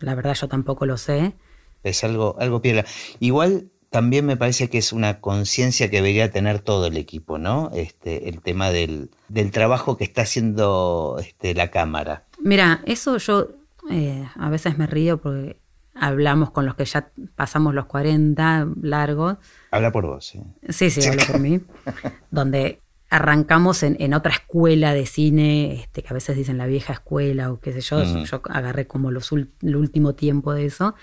la verdad yo tampoco lo sé. Es algo, algo piedra. Igual también me parece que es una conciencia que debería tener todo el equipo, ¿no? Este, el tema del, trabajo que está haciendo este, la cámara. Mira, eso yo eh, a veces me río porque hablamos con los que ya pasamos los 40 largos. Habla por vos, sí. Sí, sí, hablo por mí. donde arrancamos en, otra escuela de cine, este, que a veces dicen la vieja escuela o qué sé yo. Yo agarré como los, el último tiempo de eso.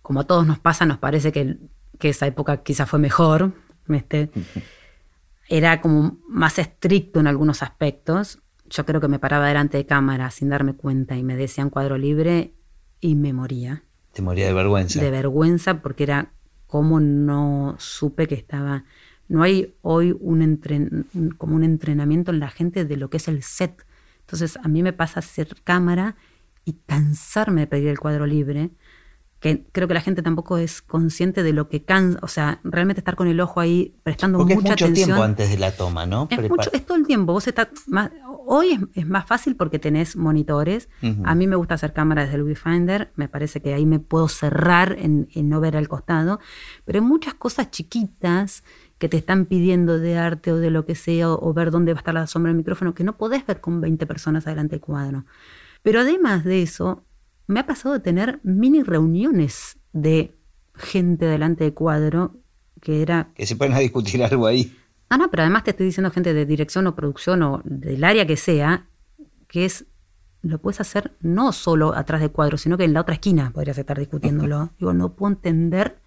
Como a todos nos pasa, nos parece que, esa época quizás fue mejor. Este, era como más estricto en algunos aspectos. Yo creo que me paraba delante de cámara sin darme cuenta y me decían cuadro libre y me moría. Te moría de vergüenza. De vergüenza porque era como no supe que estaba... No hay hoy un como un entrenamiento en la gente de lo que es el set. Entonces a mí me pasa hacer cámara y cansarme de pedir el cuadro libre que creo que la gente tampoco es consciente de lo que cansa, o sea, realmente estar con el ojo ahí prestando Porque mucha es mucho tiempo antes de la toma, ¿no? Es, mucho, es todo el tiempo. Vos estás más, hoy es, más fácil porque tenés monitores. A mí me gusta hacer cámara desde el Viewfinder, me parece que ahí me puedo cerrar en, no ver al costado, pero hay muchas cosas chiquitas que te están pidiendo de arte o de lo que sea, o, ver dónde va a estar la sombra del micrófono, que no podés ver con 20 personas adelante del cuadro. Pero además de eso, me ha pasado de tener mini reuniones de gente delante de cuadro que era... Que se ponen a discutir algo ahí. Ah, no, pero además te estoy diciendo gente de dirección o producción o del área que sea, que es, lo puedes hacer no solo atrás de cuadro, sino que en la otra esquina podrías estar discutiéndolo. Digo, no puedo entender.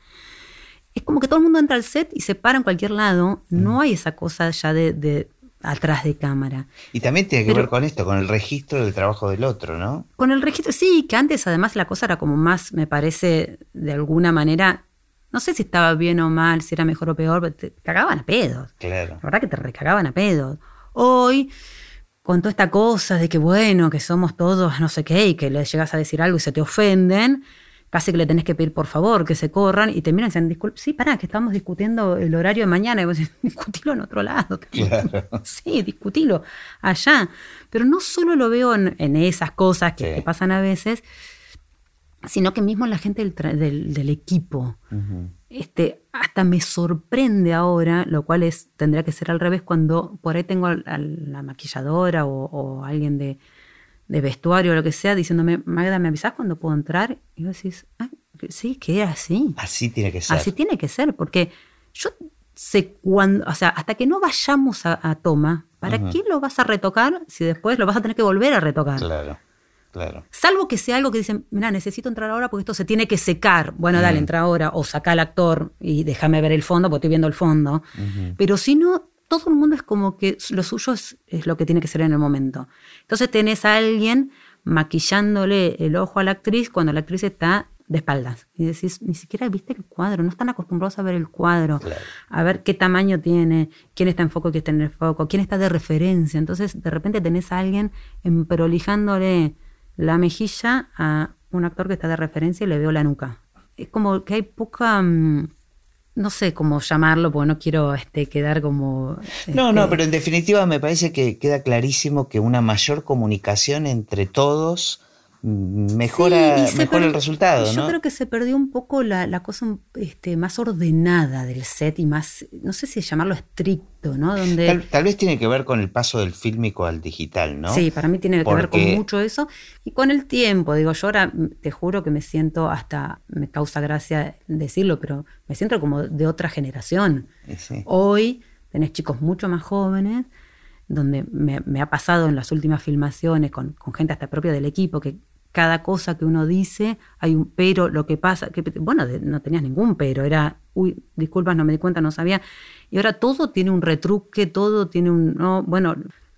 Es como que todo el mundo entra al set y se para en cualquier lado. No mm. hay esa cosa ya de atrás de cámara. Y también tiene que ver con esto, con el registro del trabajo del otro, ¿no? Con el registro, sí, que antes además la cosa era como más, me parece, de alguna manera, no sé si estaba bien o mal, si era mejor o peor, pero te cagaban a pedos. Claro. La verdad que te recagaban a pedos. Hoy, con toda esta cosa de que bueno, que somos todos no sé qué, y que le llegas a decir algo y se te ofenden, casi que le tenés que pedir por favor que se corran y te miran y dicen, disculpe, sí, pará, que estamos discutiendo el horario de mañana. Y vos decís, discutilo en otro lado. Sí, discutilo allá. Pero no solo lo veo en, esas cosas que, pasan a veces, sino que mismo la gente del, equipo. este, hasta me sorprende ahora, lo cual es, tendría que ser al revés, cuando por ahí tengo a, la maquilladora o alguien de, de vestuario o lo que sea, diciéndome, Magda, ¿me avisás cuando puedo entrar? Y vos decís, ah, sí, que es así. Así tiene que ser. Así tiene que ser, porque yo sé cuándo, o sea, hasta que no vayamos a, toma, ¿para qué lo vas a retocar si después lo vas a tener que volver a retocar? Claro. Claro. Salvo que sea algo que dicen, mira, necesito entrar ahora porque esto se tiene que secar. Bueno, dale, entra ahora. O saca al actor y déjame ver el fondo porque estoy viendo el fondo. Pero si no, todo el mundo es como que lo suyo es, lo que tiene que ser en el momento. Entonces tenés a alguien maquillándole el ojo a la actriz cuando la actriz está de espaldas. Y decís, ni siquiera viste el cuadro, no están acostumbrados a ver el cuadro, a ver qué tamaño tiene, quién está en foco, quién está en el foco, quién está de referencia. Entonces, de repente tenés a alguien prolijándole la mejilla a un actor que está de referencia y le veo la nuca. Es como que hay poca... Mm, no sé cómo llamarlo, porque no quiero este, quedar como... No, no, este, pero en definitiva me parece que queda clarísimo que una mayor comunicación entre todos mejora, Sí, mejora el resultado, Yo ¿no? creo que se perdió un poco la, la cosa este, más ordenada del set y más, no sé si llamarlo estricto, ¿no? Donde, Tal, tal vez tiene que ver con el paso del fílmico al digital, ¿no? Sí, para mí tiene que ver con mucho eso. Y con el tiempo, digo, yo ahora te juro que me siento hasta, me causa gracia decirlo, pero me siento como de otra generación. Sí. Hoy tenés chicos mucho más jóvenes, donde me, me ha pasado en las últimas filmaciones con, con gente hasta propia del equipo, que cada cosa que uno dice hay un pero, lo que pasa, que bueno, no tenías ningún pero, era, uy, disculpas, no me di cuenta, no sabía. Y ahora todo tiene un retruque, todo tiene un, no, bueno,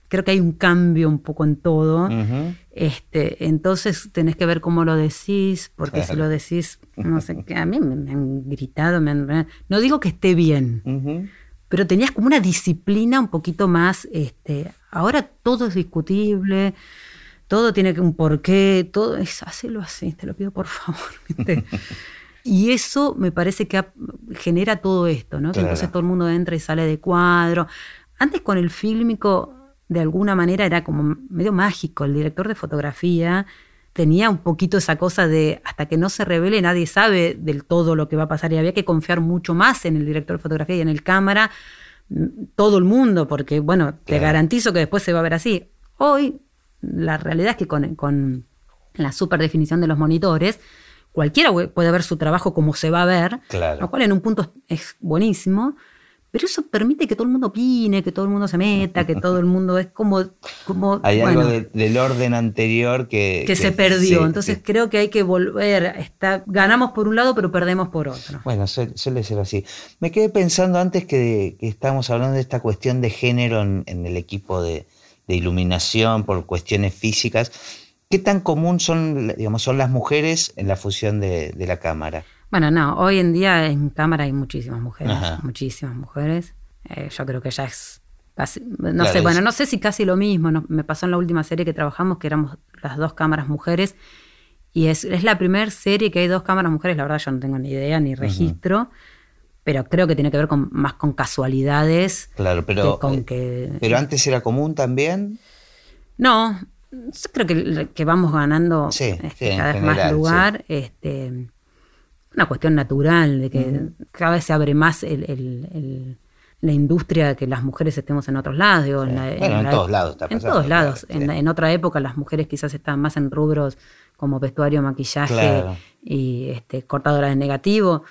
creo que hay un cambio un poco en todo. Este, entonces tenés que ver cómo lo decís, porque si lo decís, no sé, a mí me, me han gritado, me han- no digo que esté bien, pero tenías como una disciplina un poquito más, este, ahora todo es discutible, todo tiene un porqué, todo es, hacelo así, te lo pido por favor. y eso me parece que ha- genera todo esto, ¿no? Que entonces todo el mundo entra y sale de cuadro. Antes con el fílmico, de alguna manera era como medio mágico, el director de fotografía tenía un poquito esa cosa de hasta que no se revele nadie sabe del todo lo que va a pasar y había que confiar mucho más en el director de fotografía y en el cámara mm, todo el mundo porque bueno te garantizo que después se va a ver así hoy la realidad es que con, con la super definición de los monitores cualquiera puede ver su trabajo como se va a ver Claro. lo cual en un punto es buenísimo pero eso permite que todo el mundo opine, que todo el mundo se meta, que todo el mundo es como... como Hay bueno, algo de- del orden anterior que... que se perdió. sí, Entonces creo que hay que volver. Está, ganamos por un lado, pero perdemos por otro. Bueno, suele, ser así. Me quedé pensando antes que, que estábamos hablando de esta cuestión de género en, en el equipo de, de iluminación por cuestiones físicas. ¿Qué tan común son, digamos, son las mujeres en la fusión de, de la cámara? Bueno, no, hoy en día en cámara hay muchísimas mujeres, Ajá. muchísimas mujeres. Eh, yo creo que ya es casi, no Claro, sé, es- bueno, no sé si casi lo mismo. no- me pasó en la última serie que trabajamos que éramos las dos cámaras mujeres y es, es la primera serie que hay dos cámaras mujeres. La verdad yo no tengo ni idea ni registro, pero creo que tiene que ver con más con casualidades. Claro, pero, que con eh, que pero antes era común también. No, yo creo que, que vamos ganando Sí, este, sí, en cada vez general, más sí. lugar. Este, una cuestión natural, de que cada vez se abre más el, el- el- la industria que las mujeres estemos en otros lados. digo, en la- Bueno, en la- todos lados está En pasando, todos lados. claro, en, sí. en otra época las mujeres quizás estaban más en rubros como vestuario, maquillaje Claro. y este, cortadora de negativo.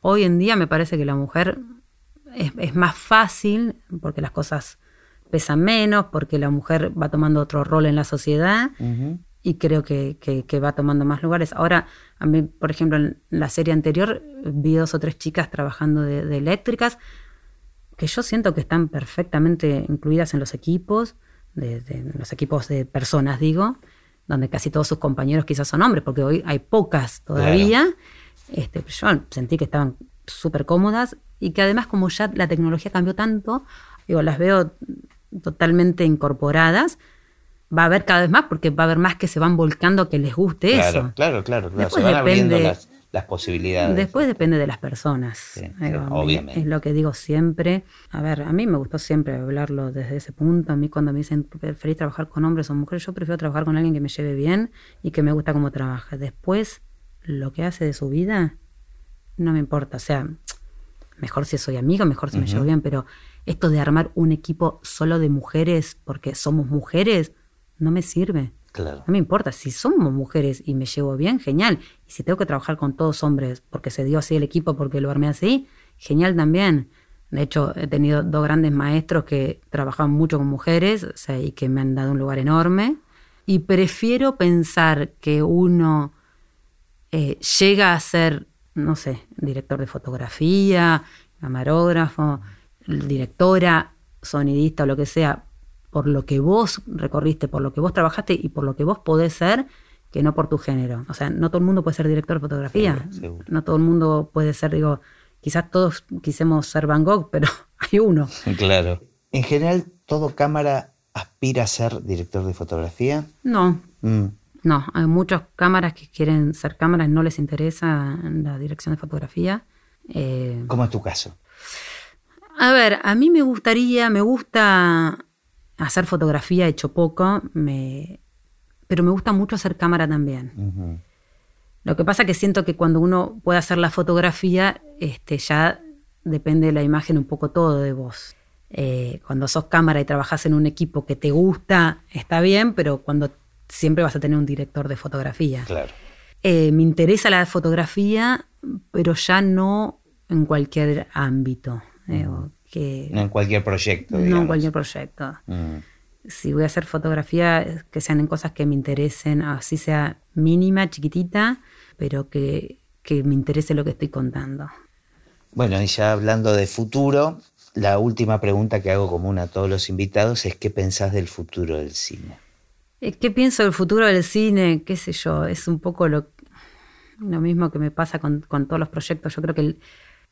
Hoy en día me parece que la mujer es, es más fácil porque las cosas pesan menos, porque la mujer va tomando otro rol en la sociedad y creo que, que- que va tomando más lugares. Ahora, a mí, por ejemplo, en la serie anterior vi dos o tres chicas trabajando de, de eléctricas que yo siento que están perfectamente incluidas en los equipos, de, de los equipos de personas, digo, donde casi todos sus compañeros quizás son hombres, porque hoy hay pocas todavía. Este, yo sentí que estaban súper cómodas y que además como ya la tecnología cambió tanto, digo, las veo totalmente incorporadas, va a haber cada vez más porque va a haber más que se van volcando que les guste Claro, eso. claro, claro, claro. Se Después van abriendo depende- las, las posibilidades. Después depende de las personas. Sí, Digo, obviamente. Es lo que digo siempre. A ver, a mí me gustó siempre hablarlo desde ese punto. A mí cuando me dicen preferís trabajar con hombres o mujeres, yo prefiero trabajar con alguien que me lleve bien y que me gusta cómo trabaja. Después, lo que hace de su vida, no me importa. O sea, mejor si soy amigo, mejor si me llevo bien, pero esto de armar un equipo solo de mujeres porque somos mujeres, no me sirve. Claro. No me importa, si somos mujeres y me llevo bien, genial. Y si tengo que trabajar con todos hombres porque se dio así el equipo, porque lo armé así, genial también. De hecho, he tenido dos grandes maestros que trabajaban mucho con mujeres o sea, y que me han dado un lugar enorme. Y prefiero pensar que uno eh, llega a ser, no sé, director de fotografía, camarógrafo, directora, sonidista o lo que sea, por lo que vos recorriste, por lo que vos trabajaste y por lo que vos podés ser, que no por tu género. O sea, no todo el mundo puede ser director de fotografía. Seguro, seguro. No todo el mundo puede ser, digo, quizás todos quisimos ser Van Gogh, pero hay uno. Claro. En general, todo cámara aspira a ser director de fotografía. No, Mm, no. Hay muchas cámaras que quieren ser cámaras, no les interesa la dirección de fotografía. Eh, ¿Cómo es tu caso? A ver, a mí me gustaría, me gusta hacer fotografía, he hecho poco, me, pero me gusta mucho hacer cámara también. Lo que pasa es que siento que cuando uno puede hacer la fotografía, este, ya depende de la imagen un poco todo de vos. Eh, cuando sos cámara y trabajas en un equipo que te gusta, está bien, pero cuando siempre vas a tener un director de fotografía. Claro. Eh, me interesa la fotografía, pero ya no en cualquier ámbito. Eh, que, no en cualquier proyecto. No en cualquier proyecto. Si voy a hacer fotografía, que sean en cosas que me interesen, así sea mínima, chiquitita, pero que, me interese lo que estoy contando. Bueno, y ya hablando de futuro, la última pregunta que hago común a todos los invitados es ¿qué pensás del futuro del cine? Eh, ¿Qué pienso del futuro del cine? ¿Qué sé yo? Es un poco lo, lo mismo que me pasa con, todos los proyectos. Yo creo que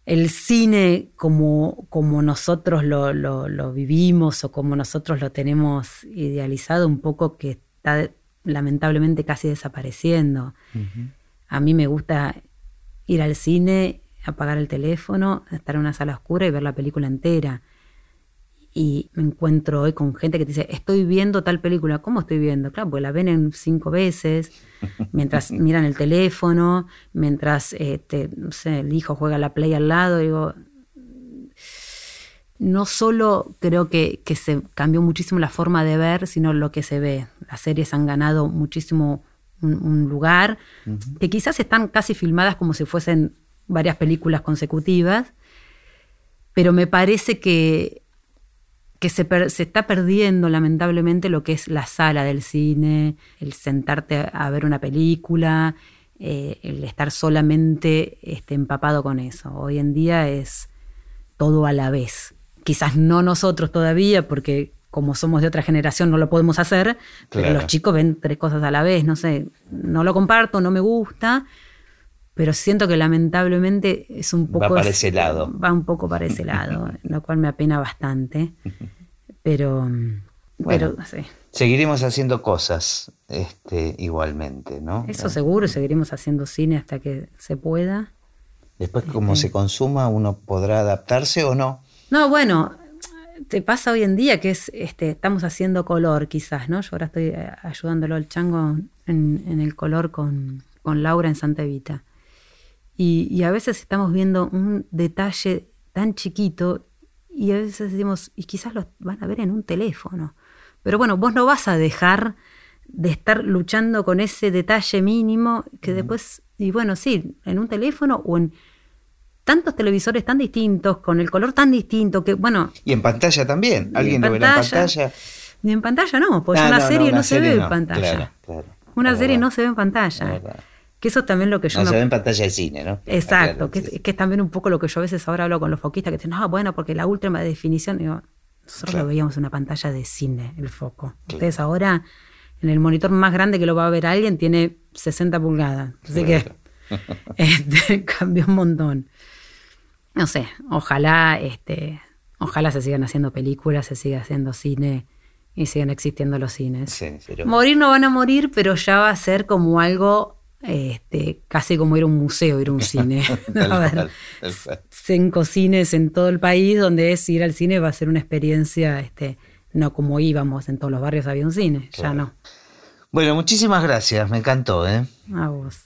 el, cine como, como nosotros lo, vivimos o como nosotros lo tenemos idealizado, un poco que está lamentablemente casi desapareciendo. A mí me gusta ir al cine, apagar el teléfono, estar en una sala oscura y ver la película entera. Y me encuentro hoy con gente que dice, estoy viendo tal película. ¿Cómo estoy viendo? Claro, pues la ven en cinco veces, mientras miran el teléfono, mientras este, no sé, el hijo juega la play al lado. Digo, no solo creo que, que se cambió muchísimo la forma de ver, sino lo que se ve. Las series han ganado muchísimo un, lugar, que quizás están casi filmadas como si fuesen varias películas consecutivas, pero me parece que, que se, está perdiendo lamentablemente lo que es la sala del cine, el sentarte a ver una película, eh, el estar solamente este, empapado con eso. Hoy en día es todo a la vez. Quizás no nosotros todavía, porque como somos de otra generación no lo podemos hacer, pero los chicos ven tres cosas a la vez, no sé, no lo comparto, no me gusta, pero siento que lamentablemente es un poco... Va para ese lado. Va un poco para ese lado, lo cual me apena bastante, pero... pero Seguiremos haciendo cosas este, igualmente, ¿no? Eso seguro, seguiremos haciendo cine hasta que se pueda. Después, como este. se consuma, uno podrá adaptarse o no. No, bueno, te pasa hoy en día que es, este, estamos haciendo color quizás, ¿no? Yo ahora estoy eh, ayudándolo al chango en, el color con, Laura en Santa Evita. Y, a veces estamos viendo un detalle tan chiquito y a veces decimos, y quizás lo van a ver en un teléfono. Pero bueno, vos no vas a dejar de estar luchando con ese detalle mínimo que después, y bueno, sí, en un teléfono o en tantos televisores tan distintos, con el color tan distinto, que bueno... Y en pantalla también, alguien lo verá en pantalla. Ni en pantalla no, porque una serie no, se ve en pantalla. Una serie no se ve en pantalla. Que eso es también lo que yo... No, se ve en pantalla de cine, ¿no? Exacto, que, es también un poco lo que yo a veces ahora hablo con los foquistas, que dicen, no, bueno, porque la última definición... Digo, nosotros lo veíamos en una pantalla de cine, el foco. Ustedes ahora, en el monitor más grande que lo va a ver alguien, tiene 60 pulgadas. Así que este, cambió un montón no sé, ojalá, este, ojalá se sigan haciendo películas, se siga haciendo cine y sigan existiendo los cines. Morir no van a morir, pero ya va a ser como algo este, casi como ir a un museo, ir a un cine. ver, cinco cines en todo el país donde es ir al cine va a ser una experiencia, este, no como íbamos, en todos los barrios había un cine, ya no. Bueno, muchísimas gracias, me encantó. ¿eh? A vos.